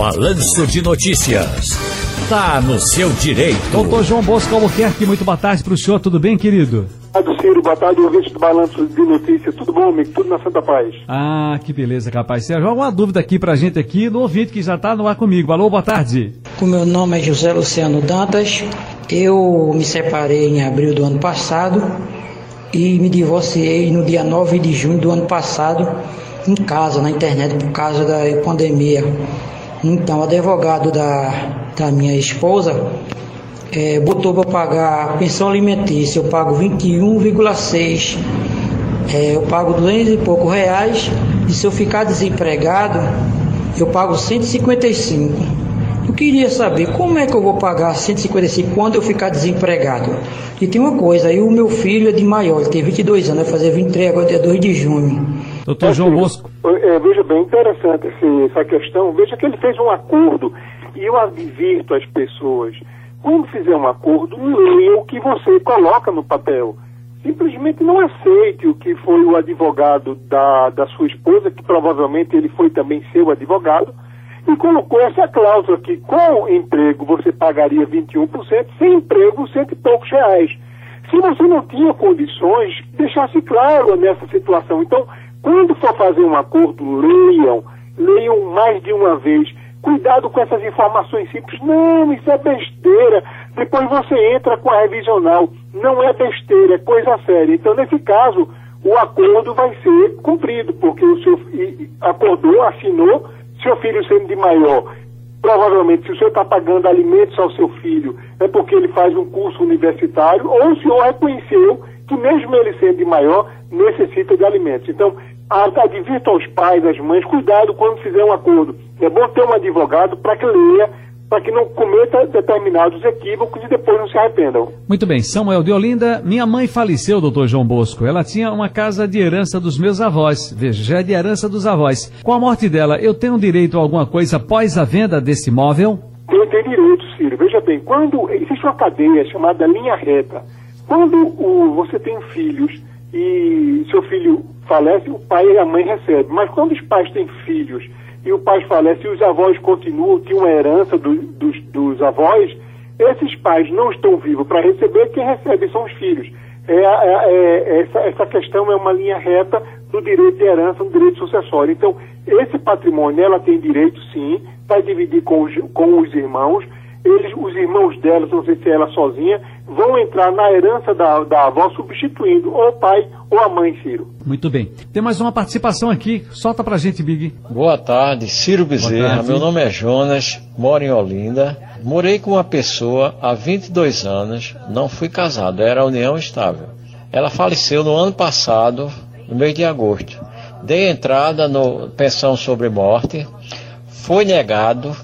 Balanço de Notícias. Tá no seu direito. Doutor João Bosco Albuquerque, muito boa tarde para o senhor, tudo bem, querido? Boa tarde, Ciro, boa tarde, ouvinte do Balanço de Notícias. Tudo bom, amigo? Tudo na Santa Paz. Ah, que beleza, rapaz. Você joga uma dúvida aqui pra gente aqui no ouvinte que já tá no ar comigo. Alô, boa tarde. O meu nome é José Luciano Dantas. Eu me separei em abril do ano passado e me divorciei no dia 9 de junho do ano passado em casa, na internet, por causa da pandemia. Então, o advogado da, da minha esposa é, botou para pagar pensão alimentícia. Eu pago 21,6. É, eu pago 200 e pouco reais. E se eu ficar desempregado, eu pago 155. Eu queria saber como é que eu vou pagar 155 quando eu ficar desempregado. E tem uma coisa, aí o meu filho é de maior, ele tem 22 anos, vai fazer 23 agora dia 2 de junho. Doutor João Bosco. É, veja bem, interessante esse, essa questão. Veja que ele fez um acordo e eu advirto às pessoas, quando fizer um acordo, leia o que você coloca no papel. Simplesmente não aceite o que foi o advogado da, da sua esposa, que provavelmente ele foi também seu advogado, e colocou essa cláusula que com emprego você pagaria 21%, sem emprego cento e poucos reais. Se você não tinha condições, deixasse claro nessa situação. Então, quando for fazer um acordo, leiam, leiam mais de uma vez. Cuidado com essas informações simples. Não, isso é besteira. Depois você entra com a revisional. Não é besteira, é coisa séria. Então, nesse caso, o acordo vai ser cumprido, porque o senhor acordou, assinou, seu filho sendo de maior, provavelmente se o senhor está pagando alimentos ao seu filho, é porque ele faz um curso universitário, ou o senhor reconheceu que mesmo ele sendo maior, necessita de alimentos. Então, advirta aos pais, às mães, cuidado quando fizer um acordo. É bom ter um advogado para que leia, para que não cometa determinados equívocos e depois não se arrependam. Muito bem, Samuel de Olinda, minha mãe faleceu, doutor João Bosco. Ela tinha uma casa de herança dos meus avós. Veja, já é de herança dos avós. Com a morte dela, eu tenho direito a alguma coisa após a venda desse imóvel? Tem, tem direito, Ciro. Veja bem, quando existe uma cadeia chamada linha reta, quando o, você filhos e seu filho falece, o pai e a mãe recebem. Mas quando os pais têm filhos e o pai falece e os avós continuam, tinham uma herança do, dos, dos avós, esses pais não estão vivos para receber, quem recebe são os filhos. É, é, é, essa, essa questão é uma linha reta do direito de herança, no direito sucessório. Então, esse patrimônio, ela tem direito, sim, vai dividir com os, com os irmãos, eles, os irmãos dela, não sei se é ela sozinha, vão entrar na herança da, da avó, substituindo ou o pai ou a mãe, Ciro. Muito bem. Tem mais uma participação aqui. Solta pra gente, Big. Boa tarde, Ciro Bezerra. Tarde. Meu nome é Jonas, moro em Olinda. Morei com uma pessoa há 22 anos, não fui casado, era união estável. Ela faleceu no ano passado, no mês de agosto. Dei entrada no pensão sobre morte, foi negado,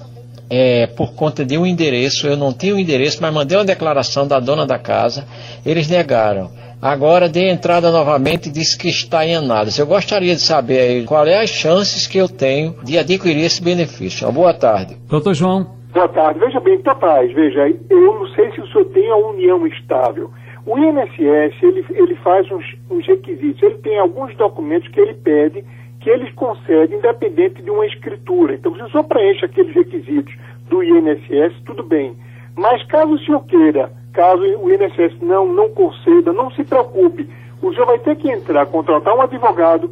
é, por conta de um endereço, eu não tinha o um endereço, mas mandei uma declaração da dona da casa, eles negaram. Agora dei entrada novamente e disse que está em análise. Eu gostaria de saber aí quais é as chances que eu tenho de adquirir esse benefício. Uma boa tarde. Doutor João. Boa tarde. Veja bem, rapaz, veja, eu não sei se o senhor tem a união estável. O INSS, ele, ele faz uns, uns requisitos, ele tem alguns documentos que ele pede que eles concedem independente de uma escritura. Então, o senhor preenche aqueles requisitos do INSS, tudo bem. Mas caso o senhor queira, caso o INSS não, não conceda, não se preocupe. O senhor vai ter que entrar, contratar um advogado,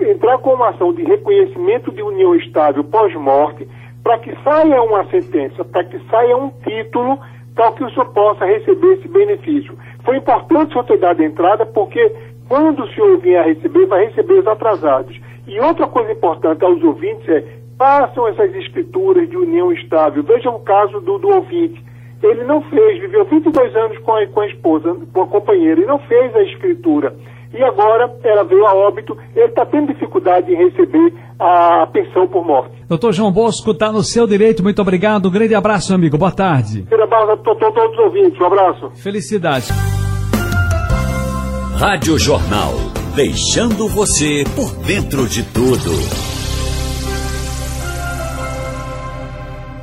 entrar com uma ação de reconhecimento de união estável pós-morte, para que saia uma sentença, para que saia um título, para que o senhor possa receber esse benefício. Foi importante o senhor ter dado entrada, porque quando o senhor vier a receber, vai receber os atrasados. E outra coisa importante aos ouvintes é, façam essas escrituras de união estável. Veja o caso do, do ouvinte. Ele não fez, viveu 22 anos com a, com a esposa, com a companheira, e não fez a escritura. E agora ela veio a óbito, ele está tendo dificuldade em receber a pensão por morte. Doutor João Bosco, está no seu direito, muito obrigado. Um grande abraço, amigo. Boa tarde. Um abraço a todos os ouvintes. Um abraço. Felicidade. Rádio Jornal deixando você por dentro de tudo.